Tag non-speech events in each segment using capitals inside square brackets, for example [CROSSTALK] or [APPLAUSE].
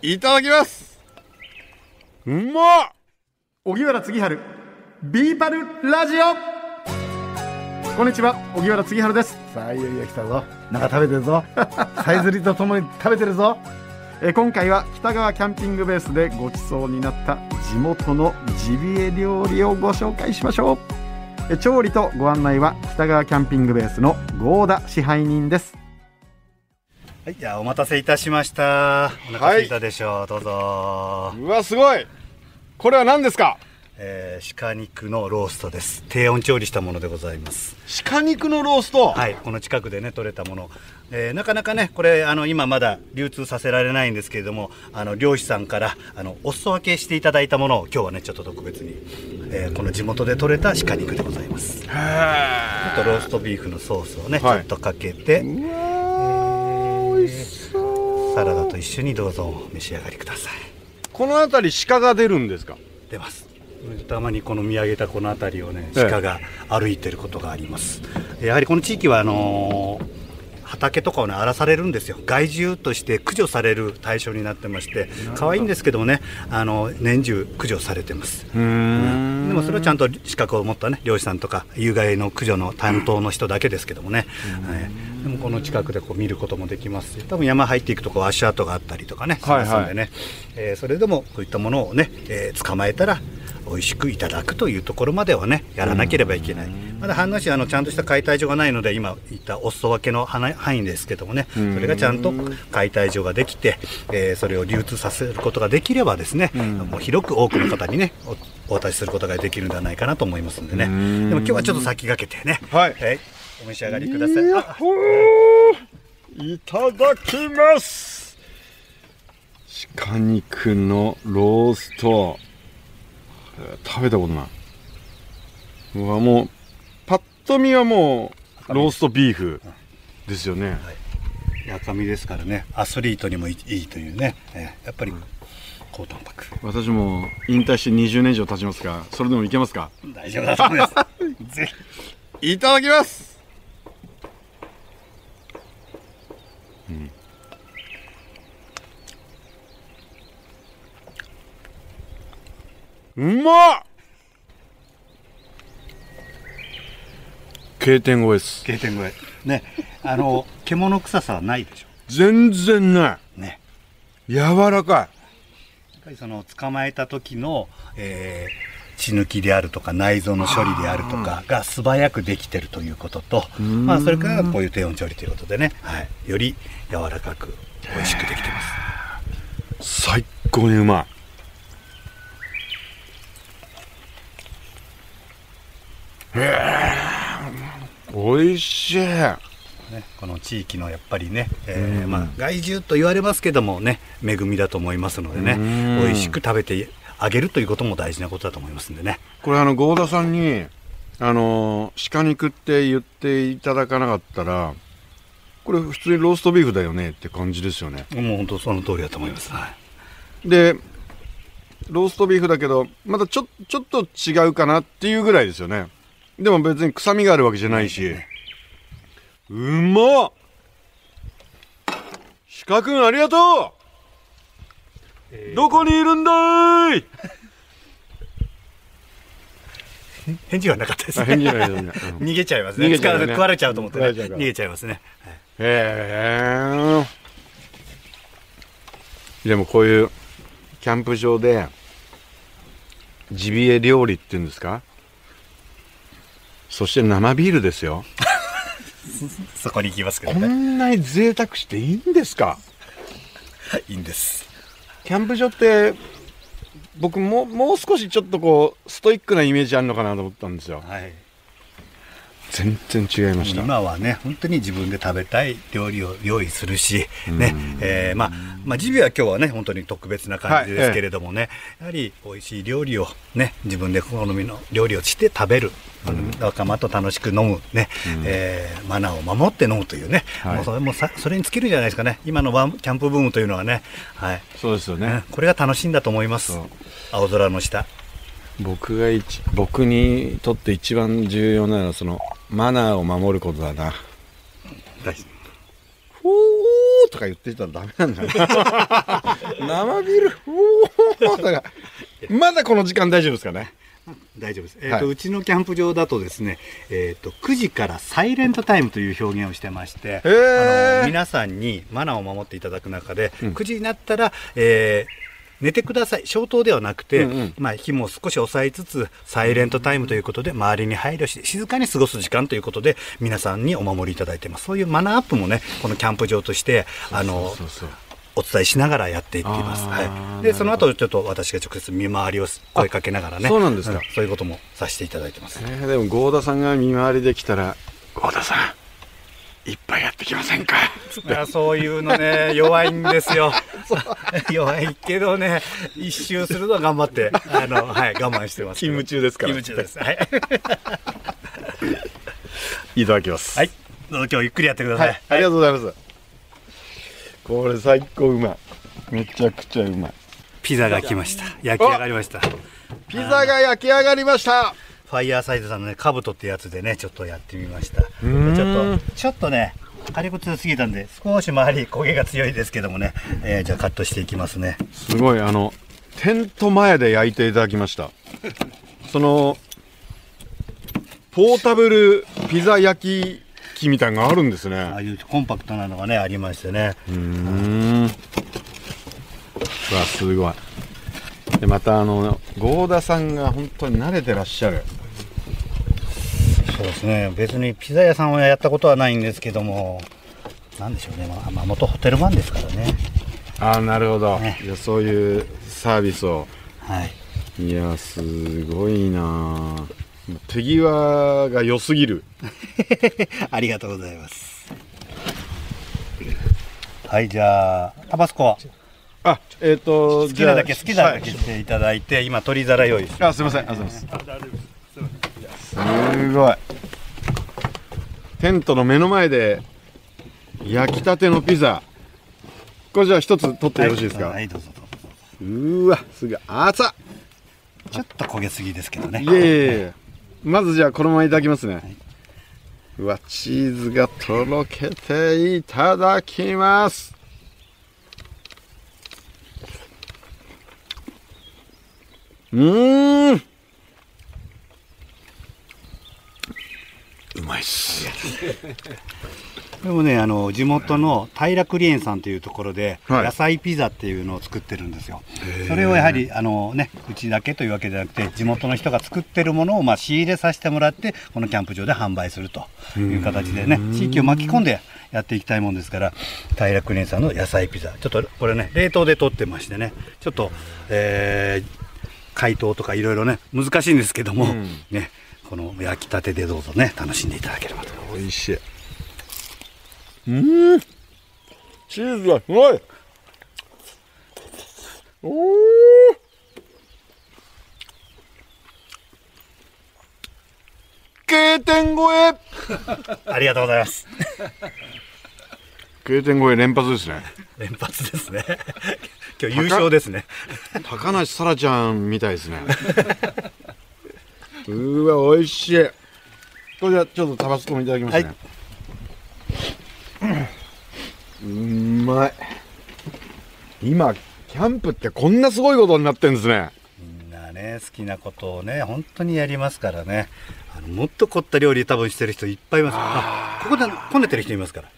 いただきます。うまっ。荻原次春ビーパルラジオ。こんにちは荻原次春です。さあいよいよ来たぞ。なんか食べてるぞ。さえずりとともに食べてるぞ。え今回は北川キャンピングベースでごちそうになった地元のジビエ料理をご紹介しましょう。え調理とご案内は北川キャンピングベースの合田支配人ですはい、じゃあお待たせいたしました。お腹空いたでしょう、どうぞ。うわすごいこれは何ですか？えー、鹿肉のローストです。低温調理したものでございます。鹿肉のロースト、はい、この近くでね取れたもの、えーなかなかねこれあの今まだ流通させられないんですけれども、あの漁師さんからあのお裾分けしていただいたものを今日はねちょっと特別に、えーこの地元で取れた鹿肉でございます。ちょっとローストビーフのソースをね、はいちょっとかけて。美味しそう。サラダと一緒にどうぞお召し上がりください。この辺り鹿が出るんですか？出ます。たまにこの見上げたこの辺りをねええ。鹿が歩いてることがあります、やはりこの地域はあのー畑とかをね荒らされるんですよ。害獣として駆除される対象になってまして可愛いんですけどもねあの年中駆除されてます。うーん。でもそれはちゃんと資格を持ったね漁師さんとか有害の駆除の担当の人だけですけどもね、はいでもこの近くでこう見ることもできますし多分山入っていくとこう足跡があったりとかねしますんでね、えーそれでもこういったものをね、えー捕まえたら美味しくいただくというところまではねやらなければいけない、まだ飯能市はあのちゃんとした解体所がないので今言ったお裾分けの範範囲ですけどもねそれがちゃんと解体所ができて、えーそれを流通させることができればですね、もう広く多くの方にねおお渡しすることができるんではないかなと思いますんでね。でも今日はちょっと先駆けてね、はいお召し上がりください。いただきます。鹿肉のロースト。えー食べたことない。うわもうパッと見はもうローストビーフですよね、赤身ですからね。アスリートにもいいいいというね、えーやっぱり高タンパク。私も引退して20年以上経ちますがそれでもいけますか？大丈夫だと思います。[LAUGHS] いただきますうまっ！K 点超えです。経験超えね。あの獣臭さはないでしょ。全然なね。い柔らかやっぱりその捕まえた時の、えー血抜きであるとか内臓の処理であるとかが素早くできてるということと、まあ、それからこういう低温調理ということでね、はい、より柔らかく美味しくできてます。い最高にうまいへえ美味しい。ね、この地域のやっぱりね、えーまあ、害獣と言われますけどもね恵みだと思いますのでねうん。美味しく食べてあげるということも大事なことだと思いますんでね。これあの合田さんにあのー鹿肉って言っていただかなかったらこれ普通にローストビーフだよねって感じですよね。もう本当その通りだと思います、はい、でローストビーフだけどまたちょちょっと違うかなっていうぐらいですよねでも別に臭みがあるわけじゃないし。うまっ！鹿くんありがとう、どこにいるんだい？[LAUGHS] 返事はなかったですあね返事ない返事ないうん。逃げちゃいますね。ね。食われちゃうと思ってね。逃げちゃいますね、はい。へえでもこういうキャンプ場でジビエ料理っていうんですか？そして生ビールですよ。[LAUGHS] そこに行きますけどこねんなに贅沢していいんですか？[LAUGHS] いいんです。キャンプ場って僕ももう少しちょっとこうストイックなイメージあるのかなと思ったんですよ。はい全然違いました。今はね本当に自分で食べたい料理を用意するし、ねえーまあまあ、ジビエは今日はね本当に特別な感じですけれどもね、やはり美味しい料理をね自分で好みの料理をして食べる、仲間と楽しく飲むね、えーマナーを守って飲むというね、はい。もうそれもさそれに尽きるんじゃないですかね。今のワンキャンプブームというのはね、はい。そうですよね。ねこれが楽しいんだと思います。青空の下。僕が一僕にとって一番重要なのはそのマナーを守ることだな。大ほーーとか言ってたらダメなんだよ。[LAUGHS] 生ビールおーとか。まだこの時間大丈夫ですかね？大丈夫です、えーとはいうちのキャンプ場だとですね、えー、と9時からサイレントタイムという表現をしてまして、あの皆さんにマナーを守っていただく中で、うん。9時になったら、えー寝てください消灯ではなくて、うんうんまあ、火も少し抑えつつサイレントタイムということで周りに配慮して静かに過ごす時間ということで皆さんにお守りいただいてますそういうマナーアップもねこのキャンプ場としてあのお伝えしながらやっていっています。はい。で、その後ちょっと私が直接見回りを声かけながらね。あそうなんですかそういうこともさせていただいてます。えーでも合田さんが見回りできたら合田さんいっぱいやってきませんか？[LAUGHS] いやそういうのね、弱いんですよ。[LAUGHS] 弱いけどね、一周するのは頑張って、あの、はい、我慢してます。勤務中ですから勤務中です。はい。[LAUGHS] いただきますはい。どうぞ今日ゆっくりやってください。はい、ありがとうございます。これ最高うまい。めちゃくちゃうまい。ピザが来ました。焼き上がりました。フピザが焼き上がりました。ァイヤーサイドさんのね、カブトってやつでね、ちょっとやってみました。ちょっと、ちょっとね、火力強すぎたんで、少し周り焦げが強いですけどもね、えーじゃあカットしていきますね。すごいあのテント前で焼いていただきました。そのポータブルピザ焼き機みたいなのがあるんですね。ああいうコンパクトなのがね、ありましてね。うーん。うわすごい。でまたあの合田さんが本当に慣れてらっしゃる。そうですね、別にピザ屋さんはやったことはないんですけども、なんでしょうね、まあ、まあ元ホテルマンですからね。ああなるほど。ね。いやそういうサービスを。はい。いやすごいな。あ手際が良すぎる。[LAUGHS] ありがとうございます。はい、じゃあ、タバスコ、あえっ、と好きなだけ好きなだはいけしていただいて、今、取り皿用意あすいません。あすいません。すごいテントの目の前で焼きたてのピザ。これじゃあ一つ取ってよろしいですか、はい、はいどうぞどうぞ。うーわすごい熱っ。ちょっと焦げすぎですけどね。いえいえいえ。まずじゃあこのままいただきますね、うわチーズがとろけていただきます。うーんうまいっす [LAUGHS] でもね、あの地元の平栗園さんというところで、はい。野菜ピザっていうのを作ってるんですよ。それをやはりあのね、うちだけというわけじゃなくて、地元の人が作ってるものをまあ仕入れさせてもらって、このキャンプ場で販売するという形でね、地域を巻き込んでやっていきたいもんですから、平栗園さんの野菜ピザ、ちょっとこれね、冷凍で取ってましてね、ちょっと、えー解凍とかいろいろね、難しいんですけども、うん。ね、この焼きたてでどうぞね、楽しんでいただければと。美味しいうんチーズがすごいおお [LAUGHS] ありがとうございます。K 点超え連発ですね連発ですね。今日優勝ですね。高梨沙羅ちゃんみたいですね [LAUGHS] うーわ美味しいこれじちょっとタバスコもいただきますね、うまい今キャンプってこんなすごいことになってんですねみんなね、好きなことをね、本当にやりますからね。あのもっと凝った料理多分してる人いっぱいいます。あここでこねてる人いますから。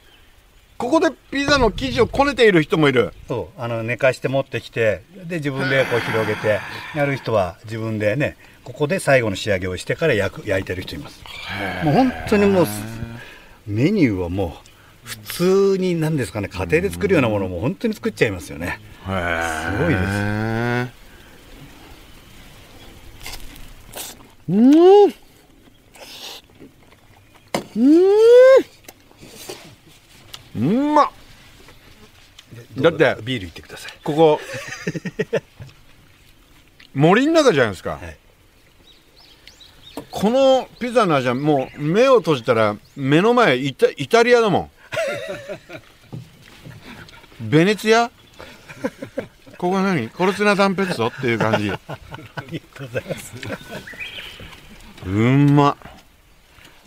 ここでピザの生地をこねている人もいる。そう、あの寝かして持ってきて、で自分でこう広げて、やる人は自分でね、ここで最後の仕上げをしてから焼く焼いてる人います。もう本当にもうメニューはもう普通に何ですかね、家庭で作るようなものも本当に作っちゃいますよね。すごいです。うん。うんうまっ。だってビールいってください。ここ [LAUGHS] 森の中じゃないですか、はい。このピザの味はもう目を閉じたら目の前イタイタリアだもん。[LAUGHS] ベネツィア？ここは何？コルツィナダンペッツォっていう感じ。[LAUGHS] ありがとうございます。うんま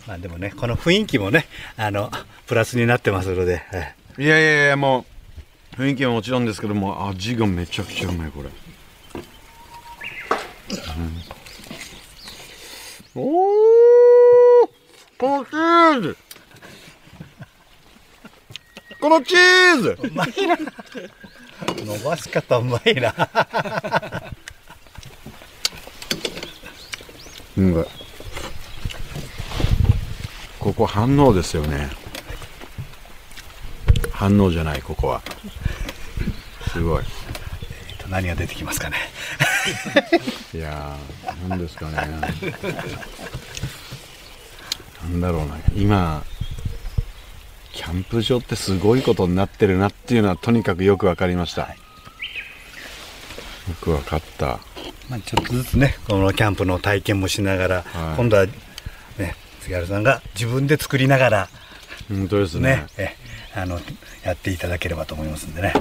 まあでもね、この雰囲気もね、あの、プラスになってますので、はいいやいやいやも雰囲気はもちろんですけども味がめちゃくちゃうまいこれ、うん、おおこのチーズ。このチーズ。うまいな伸ばし方うまいな。うん。ここ反応ですよね反応じゃないここは。すごい。何が出てきますかね。[LAUGHS] いやー何ですかね。なんだろうな。今キャンプ場ってすごいことになってるなっていうのはとにかくよく分かりました、はい。よく分かった。まあ、ちょっとずつねこのキャンプの体験もしながら、はい。今度はね杉原さんが自分で作りながら本当ですね。ねえあのやっていただければと思いますんでね、はい。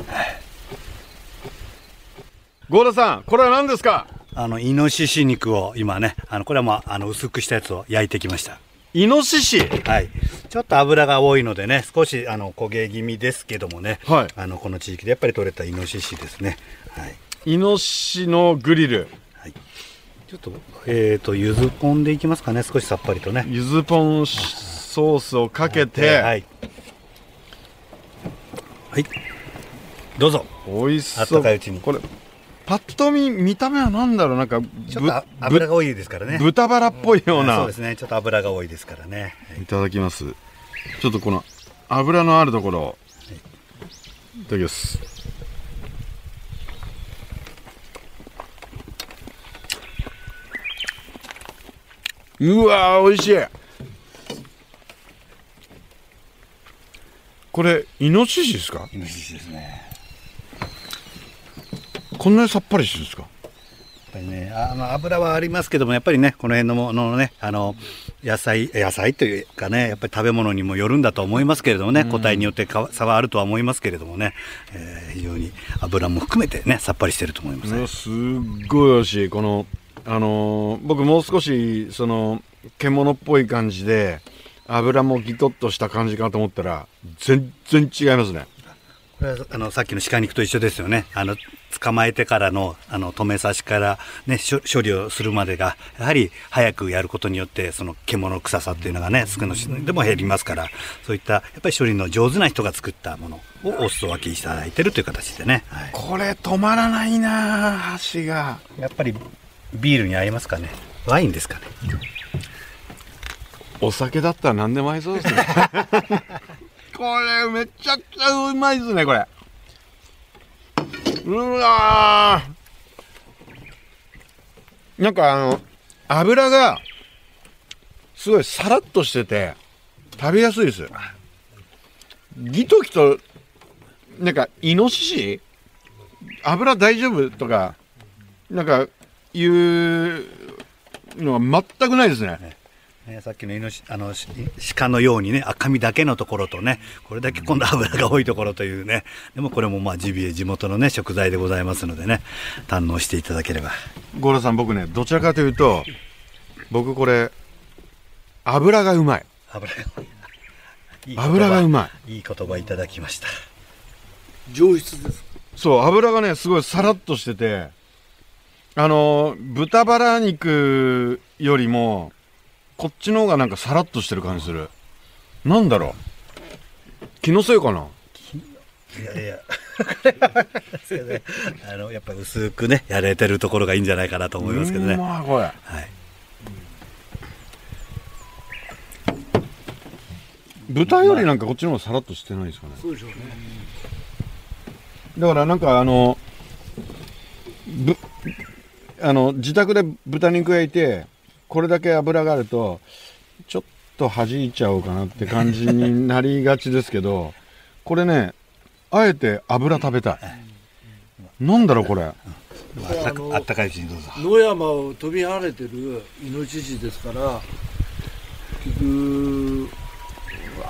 郷田さんこれは何ですか？あのイノシシ肉を今ねあのこれはまああの薄くしたやつを焼いてきました。イノシシ？はい、ちょっと油が多いのでね少しあの焦げ気味ですけどもね、はい。あのこの地域でやっぱり取れたイノシシですね、はい。イノシシのグリル。はい、ちょっとえー、と柚子ポンでいきますかね少しさっぱりとね。柚子ポンソースをかけて、はい、はい、どうぞ。美味しそう。いうちに。これパッと見見た目は何だろう。なんかちょっとあ油が多いですからね。豚バラっぽいような。そうですね。ちょっと油が多いですからね、い。ただきます。ちょっとこの油のあるところを。いただきます。うわー美味しいこれイノシシですか？イノシシですね。こんなにさっぱりしてるんですか？やっぱりねあの油はありますけどもやっぱりねこの辺のもののねあの野菜野菜というかねやっぱり食べ物にもよるんだと思いますけれどもね、個体によってか差はあるとは思いますけれどもね、えー非常に油も含めてねさっぱりしてると思います、うわすっごい美味しい。このあのー僕もう少しその獣っぽい感じで油もギトッとした感じかと思ったら全然違いますね。これはあのさっきの鹿肉と一緒ですよね。あの捕まえてからのあの止め刺しから、ね、処処理をするまでがやはり早くやることによってその獣臭さっていうのがね少しでも減りますからそういったやっぱり処理の上手な人が作ったものをお裾分けいただいてるという形でね、はい。これ止まらないな箸が。やっぱりビールに合いますかね。ワインですかねお酒だったら何でも合いそうですね。[LAUGHS] これめちゃくちゃうまいですねこれ。うわなんかあの油がすごいさらっとしてて食べやすいです。ギトギトなんかイノシシ？油大丈夫とかなんかいうのは全くないですね。ね、さっきのイノシあのし鹿のようにね赤身だけのところとねこれだけ今度脂が多いところというねでもこれもまあジビエ地元のね食材でございますのでね堪能していただければ。ゴーラさん僕ねどちらかというと僕これ油がうまい。油が多い油がうまい。い言葉いただきました。上質ですそう油がねすごいさらっとしててあの豚バラ肉よりもこっちの方がなんかさらっとしてる感じする。なんだろう。気のせいかな。いやいや。[LAUGHS] あのやっぱり薄くねやれてるところがいいんじゃないかなと思いますけどね。うまいこれ。はい。豚よりなんかこっちの方がさらっとしてないですかね。そうでしょうね。だからなんかあのぶあの自宅で豚肉焼いてこれだけ油があるとちょっと弾いちゃおうかなって感じになりがちですけどこれねあえて油食べたい。なんだろうこれ。あったかあったかいうちにどうぞ。野山を飛び跳ねてるイノシシですから結局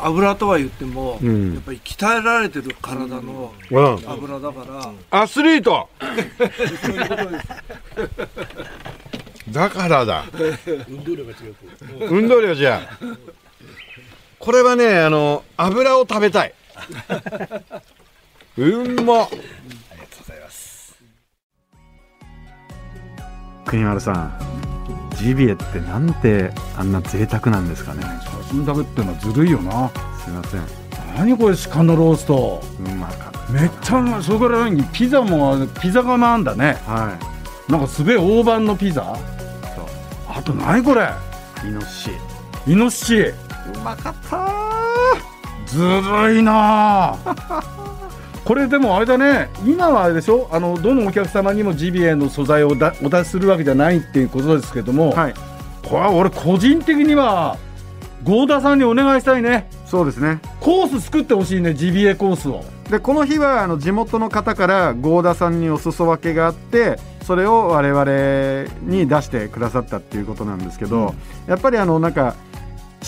油とは言っても、うん。やっぱり鍛えられてる体のうん。油だから、アスリート [LAUGHS] だからだ。運動量が違うと。運動量じゃこれはねあの油を食べたい。[LAUGHS] うんま国丸さんジビエってなんてあんな贅沢なんですかね？写真だけってのはずるいよな。すいません。何これ鹿のロースト。うまかっめっちゃうまいそれから何ピザもピザ窯なんだね。たはなんかすげえ大判のピザあと何これ。いイノシシ。イノシシ。うまかったずるいなあ [LAUGHS] これでもあれだね。今はあれでしょ？あのどのお客様にもジビエの素材をだお出しするわけじゃないっていうことですけども、はい。これは俺個人的には合田さんにお願いしたいね。そうですね。コース作ってほしいねジビエコースを。でこの日はあの地元の方から合田さんにお裾分けがあってそれを我々に出してくださったっていうことなんですけど、やっぱりあのなんか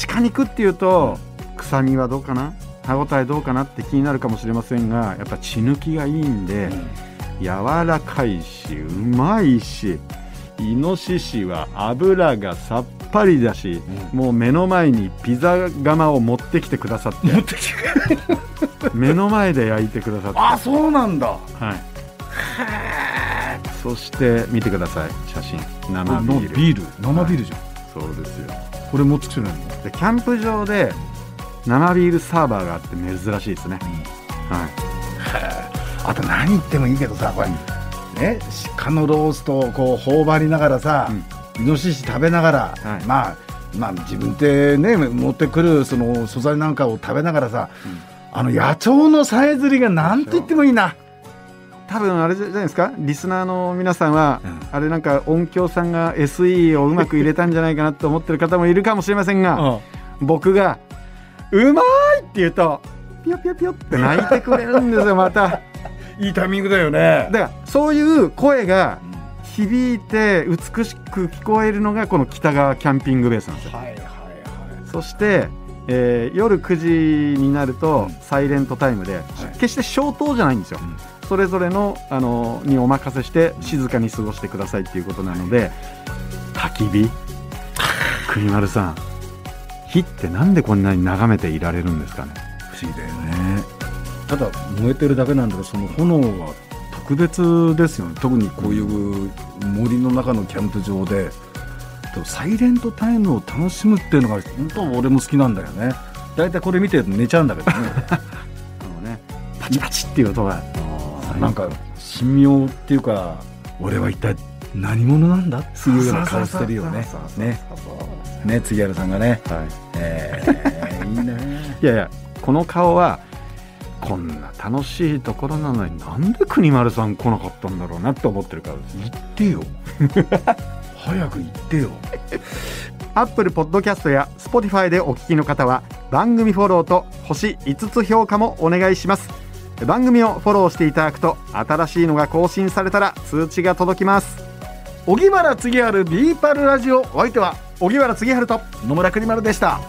鹿肉っていうと臭みはどうかな？歯ごたえどうかなって気になるかもしれませんがやっぱ血抜きがいいんで、柔らかいしうまいしイノシシは油がさっぱりだし、もう目の前にピザ窯を持ってきてくださって持ってきて [LAUGHS] 目の前で焼いてくださって。あそうなんだ。はいそして見てください。写真。生ビール。ビール。生ビールじゃん、そうですよ。これ持ってきてないのでキャンプ場で生ビールサーバーがあって珍しいですね、はい。あと何言ってもいいけどさこれ。ね鹿のローストをこう頬張りながらさ、イノシシ食べながら、はい。まあまあ自分でね持ってくるその素材なんかを食べながらさ、あの野鳥のさえずりがなんと言ってもいいな多分あれじゃないですか？リスナーの皆さんは、うん。あれなんか音響さんが SE をうまく入れたんじゃないかなと思ってる方もいるかもしれませんが、僕が「うまい!」って言うとピヨピヨピヨって泣いてくれるんですよまた。[LAUGHS] いいタイミングだよね。だからそういう声が響いて美しく聞こえるのがこの北川キャンピングベースなんですよ。はいはいはい。そして、えー夜9時になるとサイレントタイムで、決して消灯じゃないんですよ、それぞれのあのにお任せして静かに過ごしてくださいっていうことなので焚き火？[LAUGHS] 国丸さん火ってなんでこんなに眺めていられるんですかね？不思議だよね。ただ燃えてるだけなんだけどその炎は特別ですよね。特にこういう森の中のキャンプ場でサイレントタイムを楽しむっていうのが本当俺も好きなんだよね。だいたいこれ見てると寝ちゃうんだけどね。[LAUGHS] このねパチパチっていう音がなんか神妙っていうか俺は一体何者なんだっていうような顔してるよね。ね。ね杉原さんがね。はい。えー、いいね。[LAUGHS] いやいやこの顔はこんな楽しいところなのになんで国丸さん来なかったんだろうなって思ってるからです。言ってよ。[LAUGHS] 早く言ってよ。アップルポッドキャストや Spotify でお聞きの方は番組フォローと星5つ評価もお願いします番組をフォローしていただくと新しいのが更新されたら通知が届きます。荻原次春ビーパルラジオ。お相手は荻原次春と野村国丸でした。